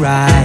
right.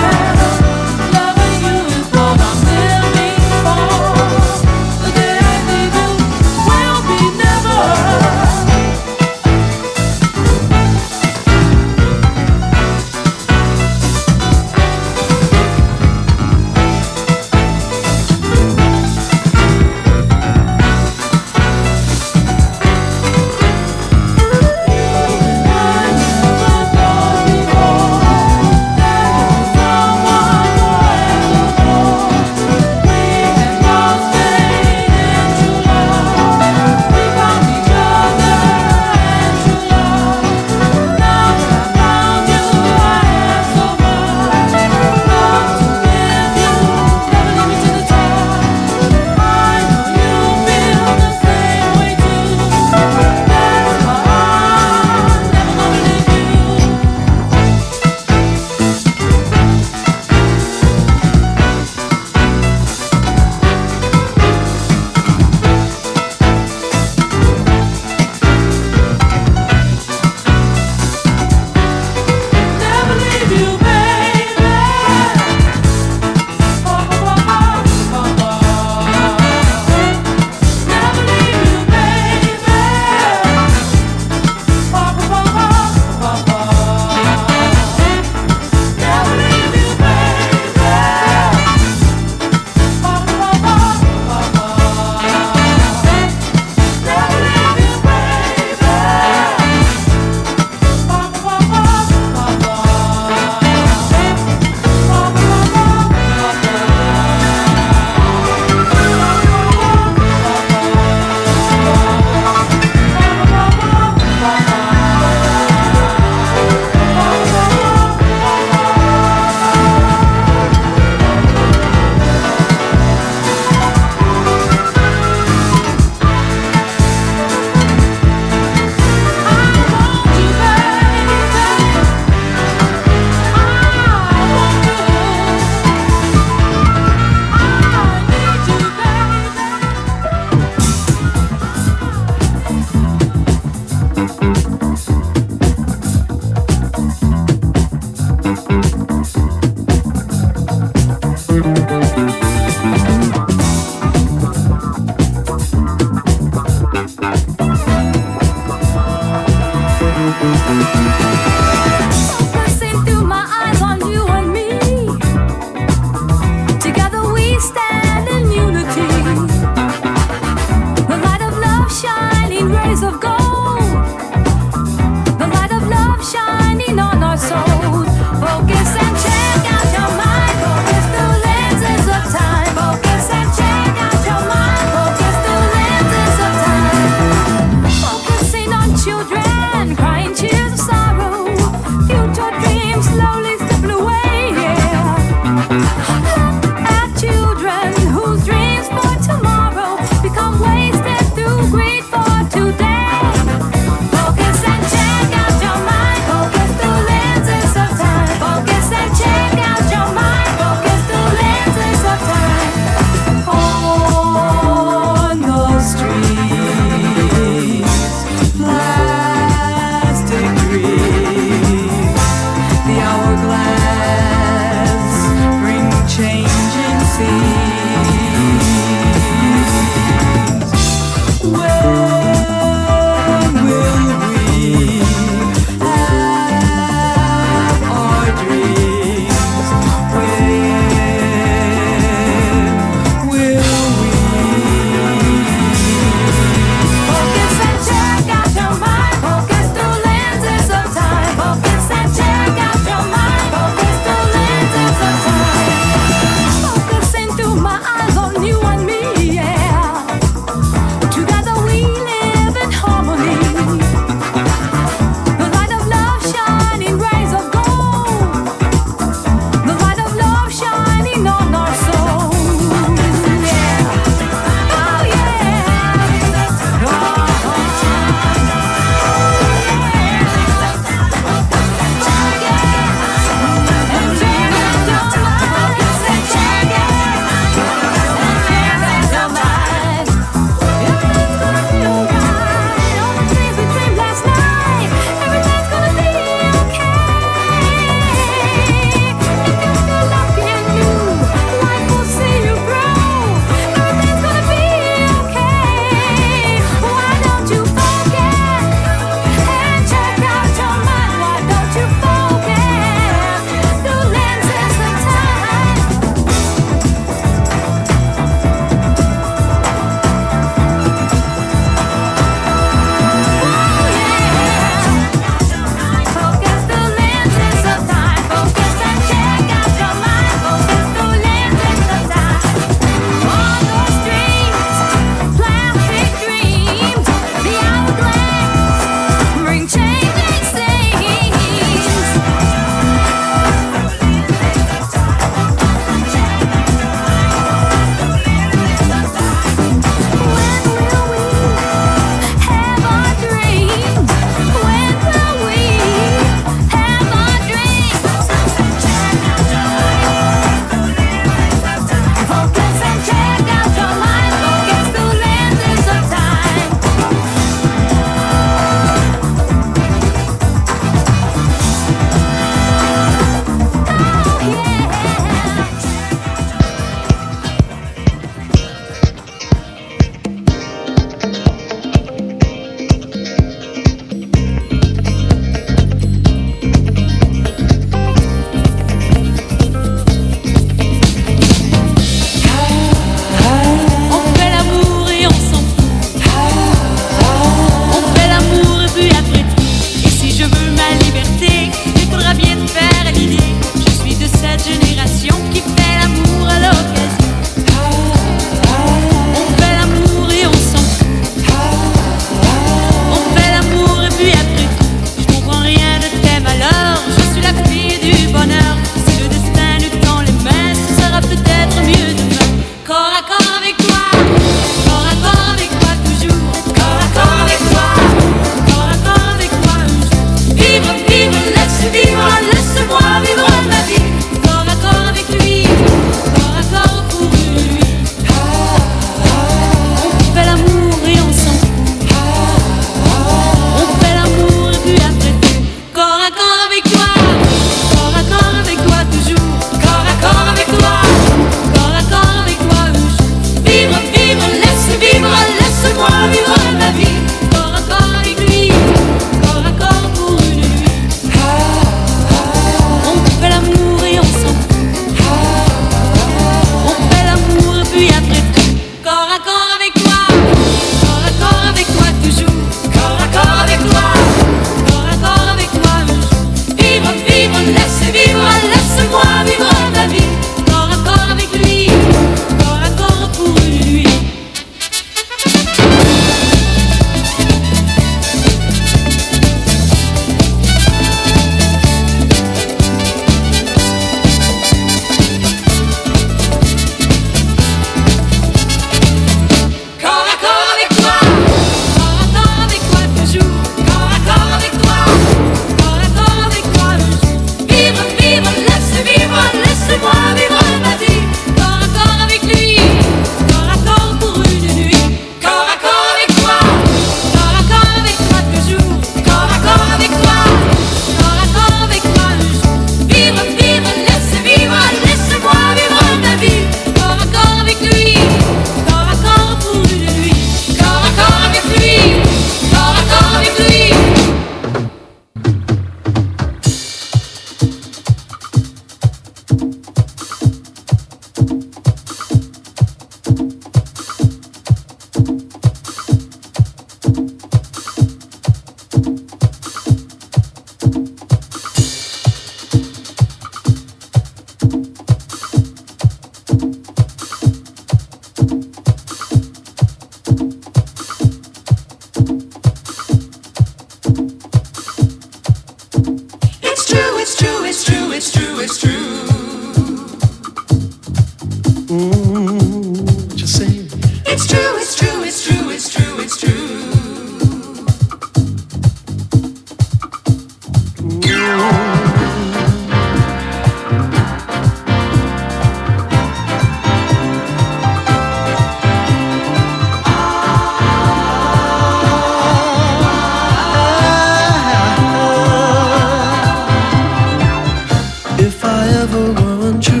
want you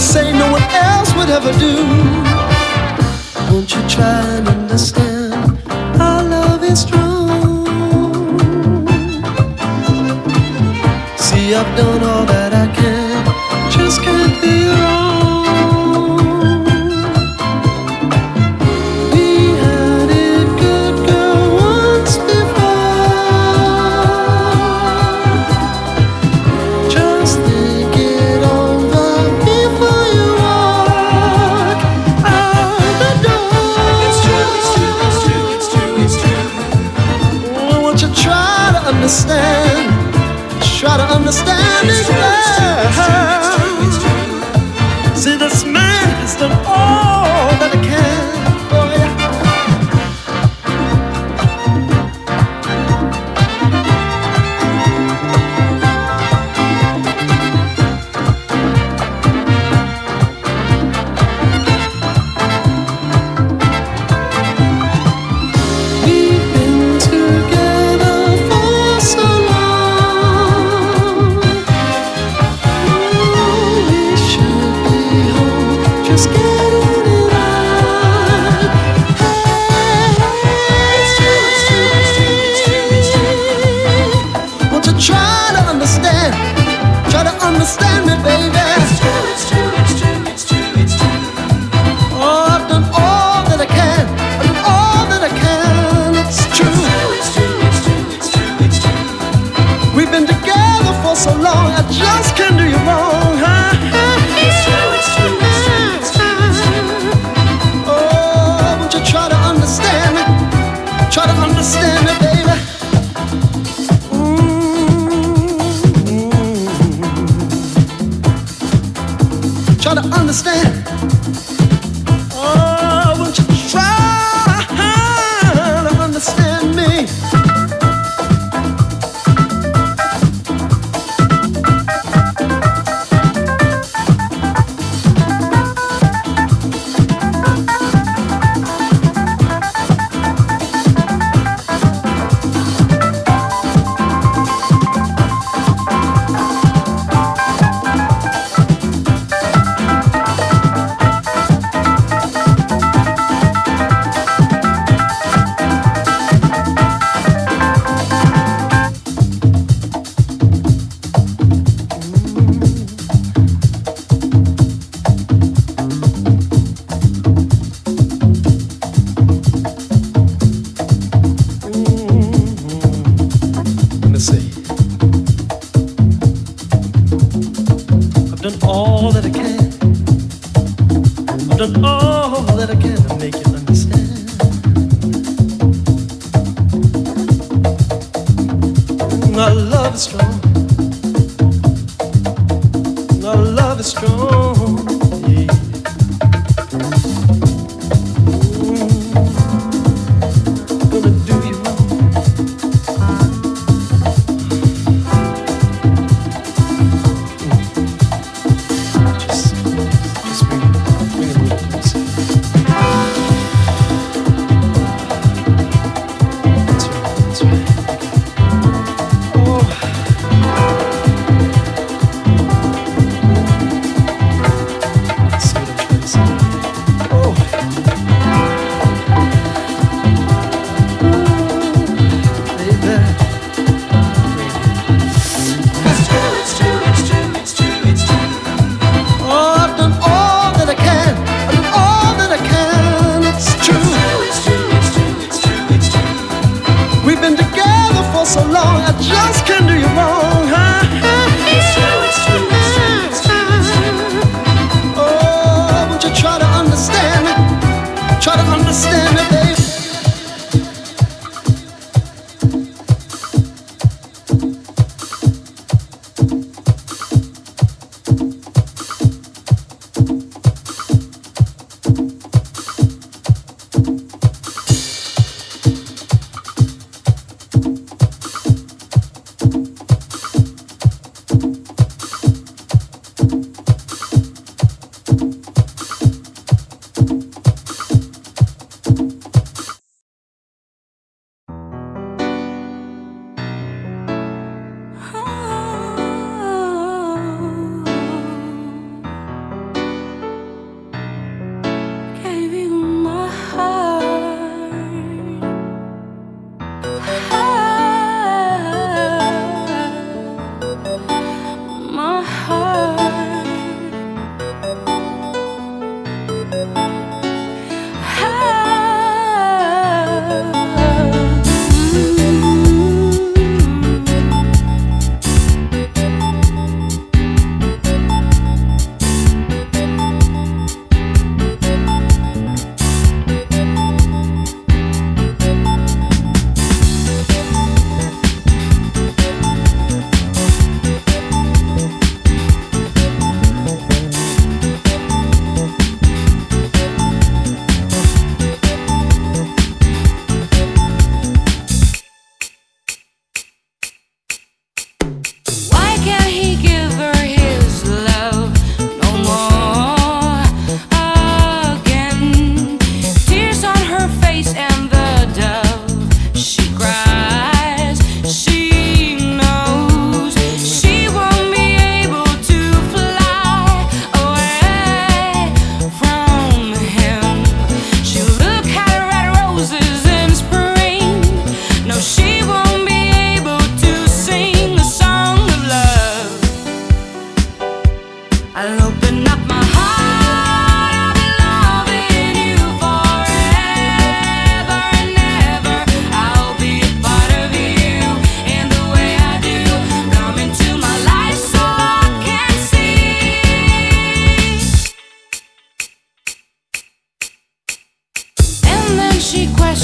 say no one else would ever do. Won't you try done all that I can to make you understand. My love is strong.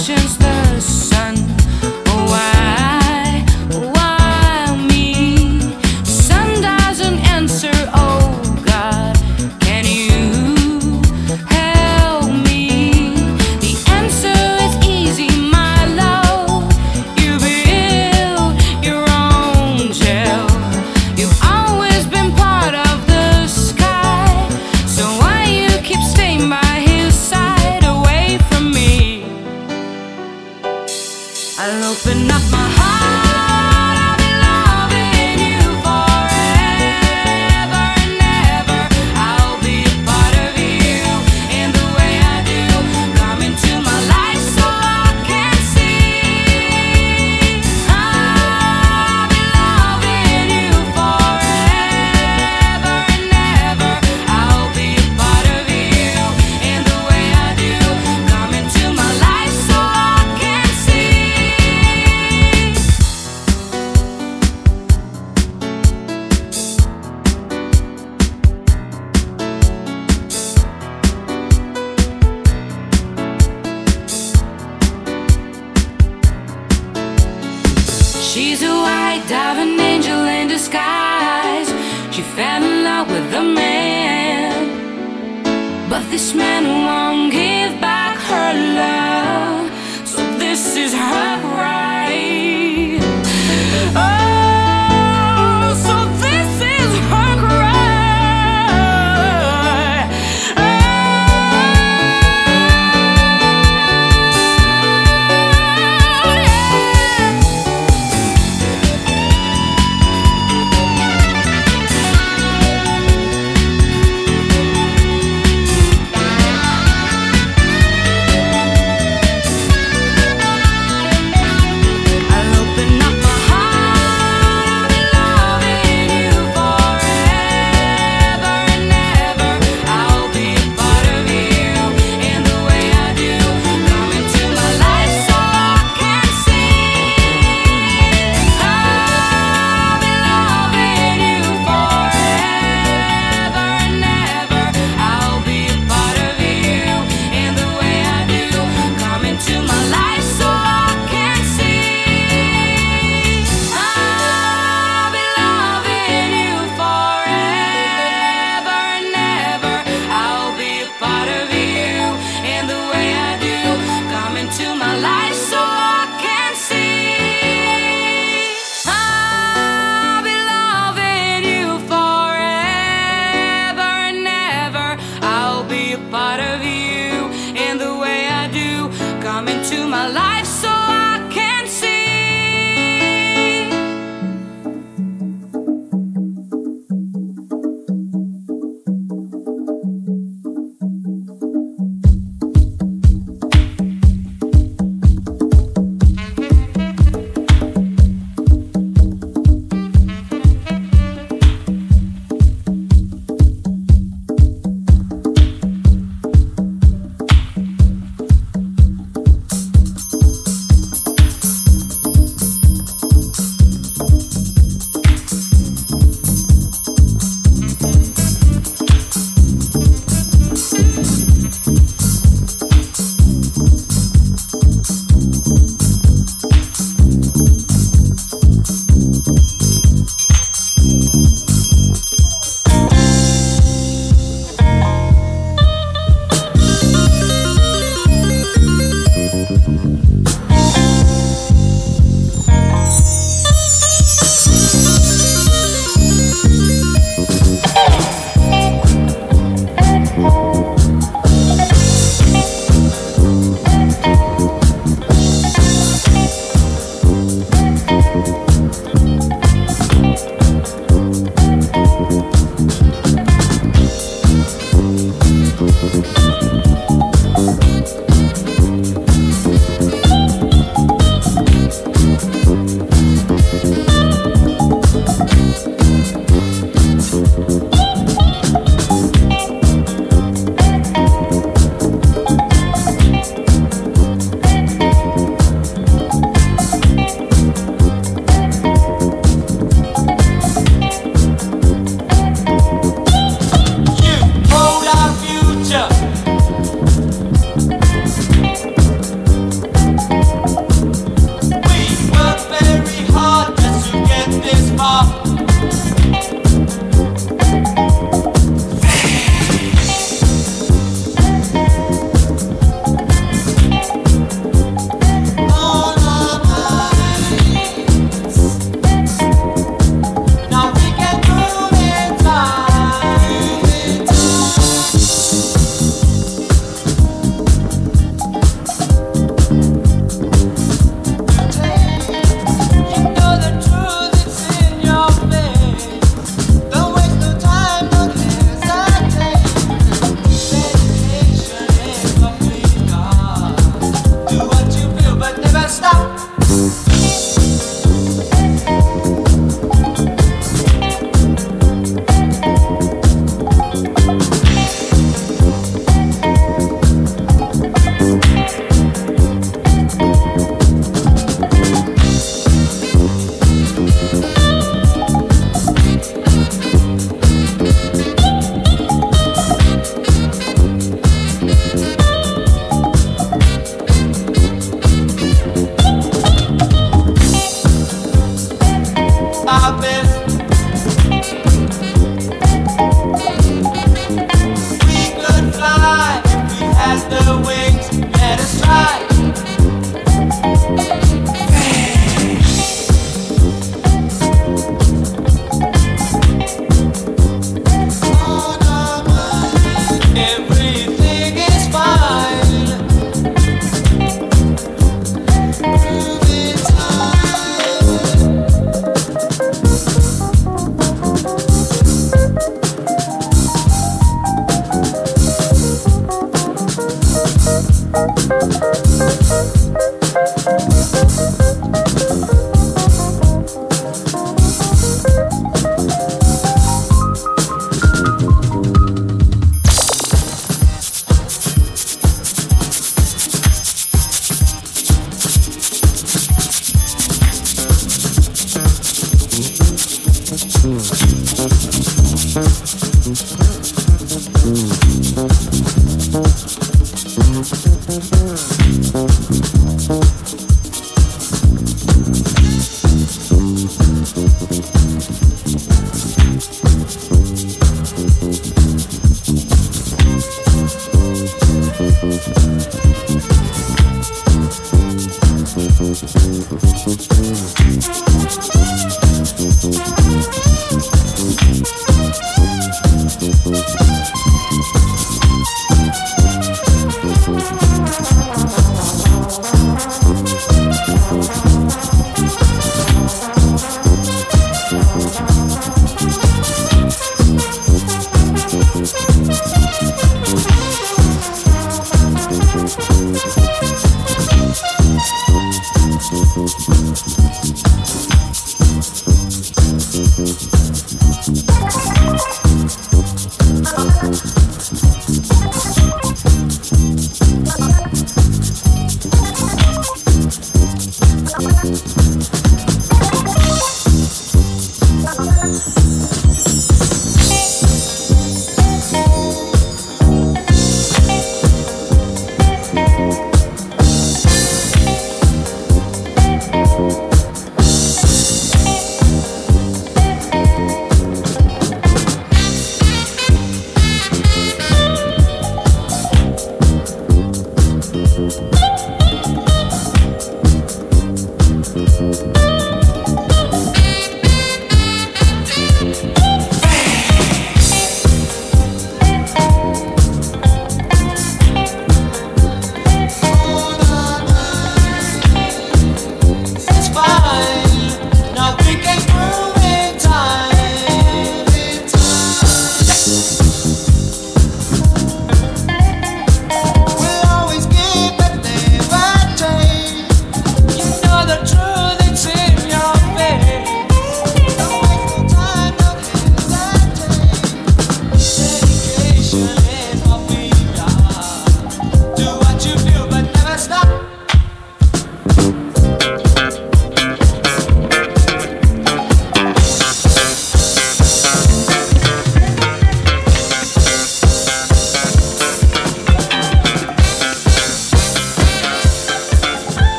questions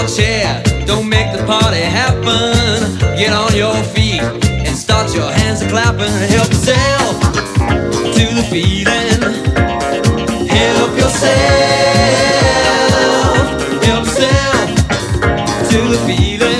your chair. Don't make the party happen. Get on your feet and start your hands to clapping. Help yourself to the feeling. Help yourself. Help yourself to the feeling.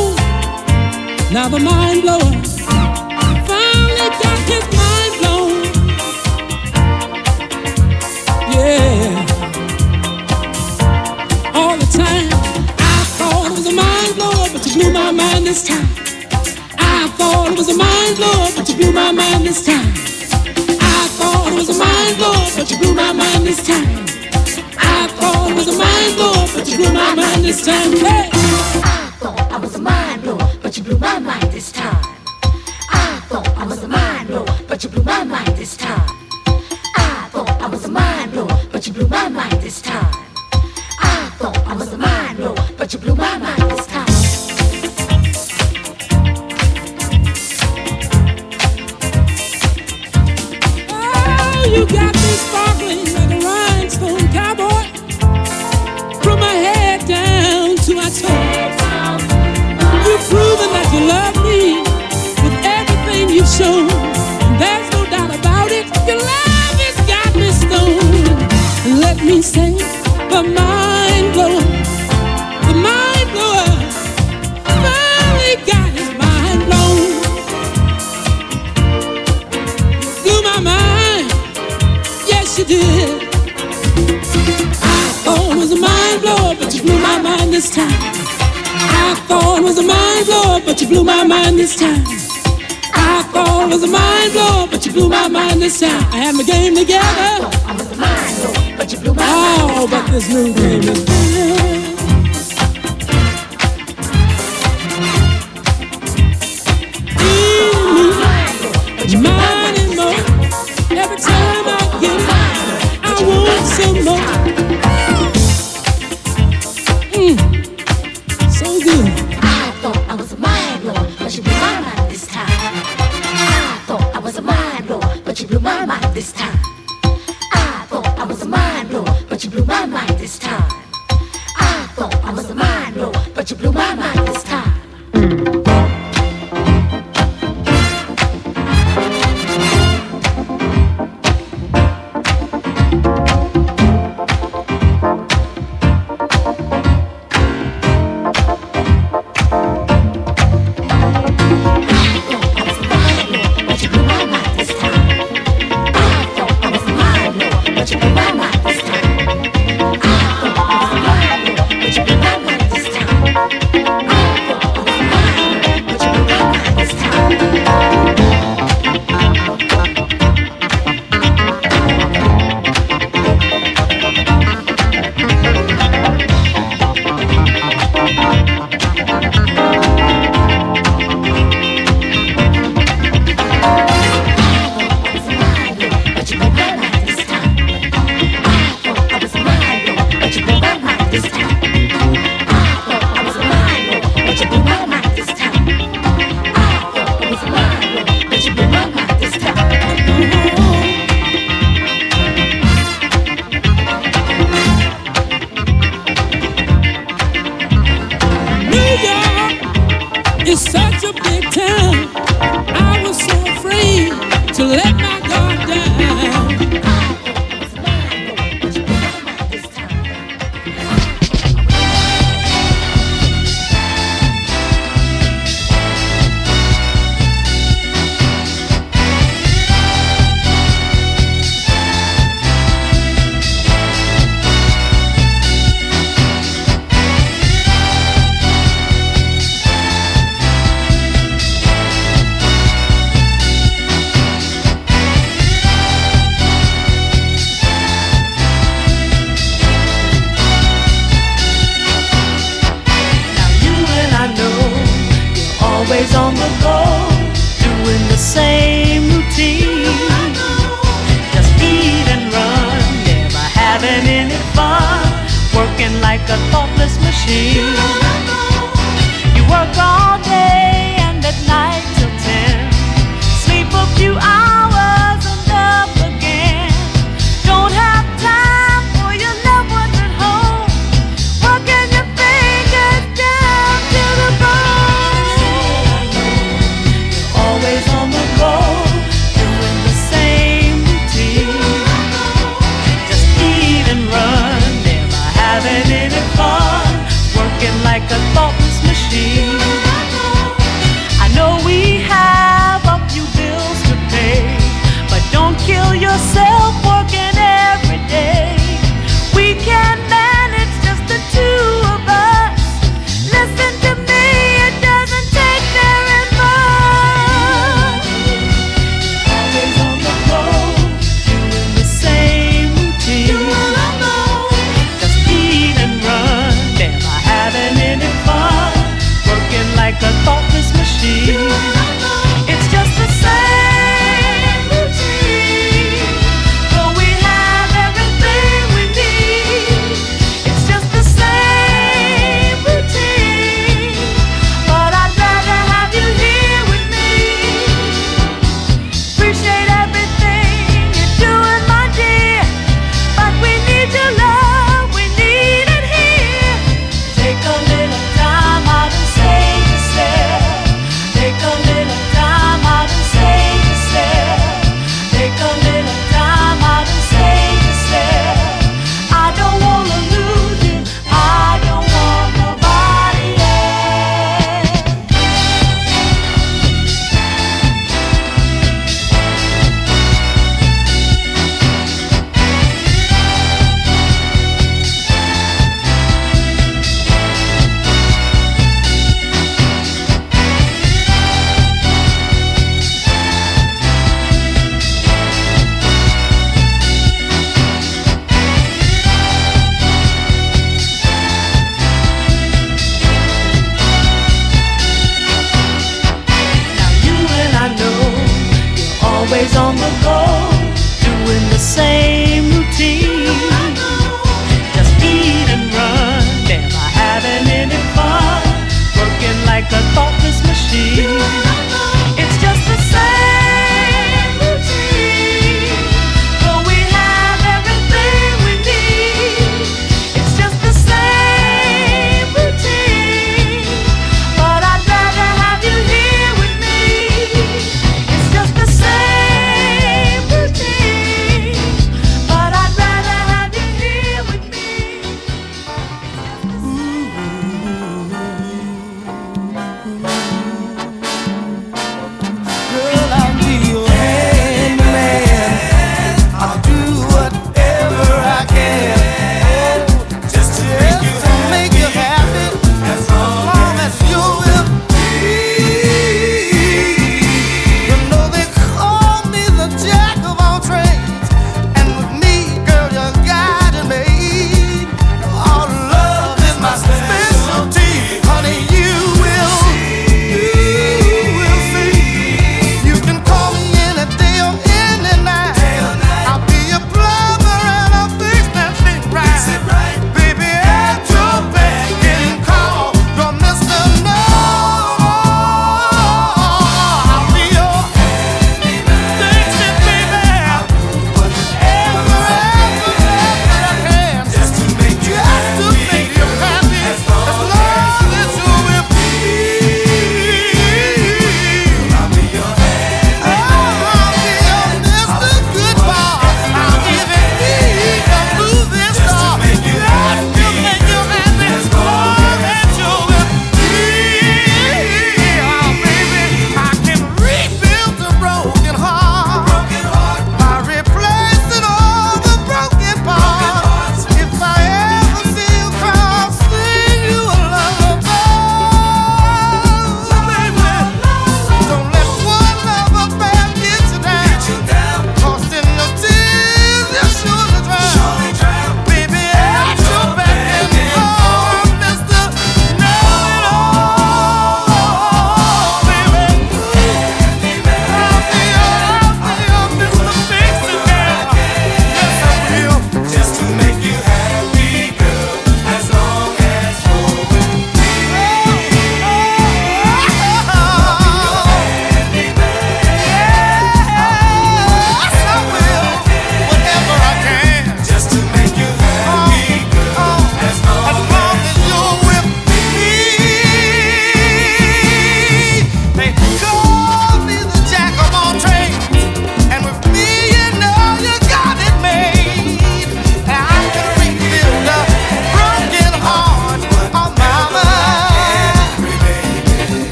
Now the mind blower finally got his mind blown. Yeah. All the time I thought it was a mind blower, but you blew my mind this time. I thought it was a mind blower, but you blew my mind this time. I thought it was a mind blower, but you blew my mind this time. I thought it was a mind blower, but you blew my mind this time. Hey. you did. I thought it was a mind blow, but you blew my mind this time. I thought it was a mind blow, but you blew my mind this time. I thought it was a mind blow, but you blew my mind this time. I had my game together. I thought I was a mind blow, but you blew my mind. Oh, but this new game is better.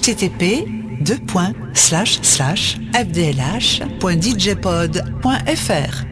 Http fdlh.djpod.fr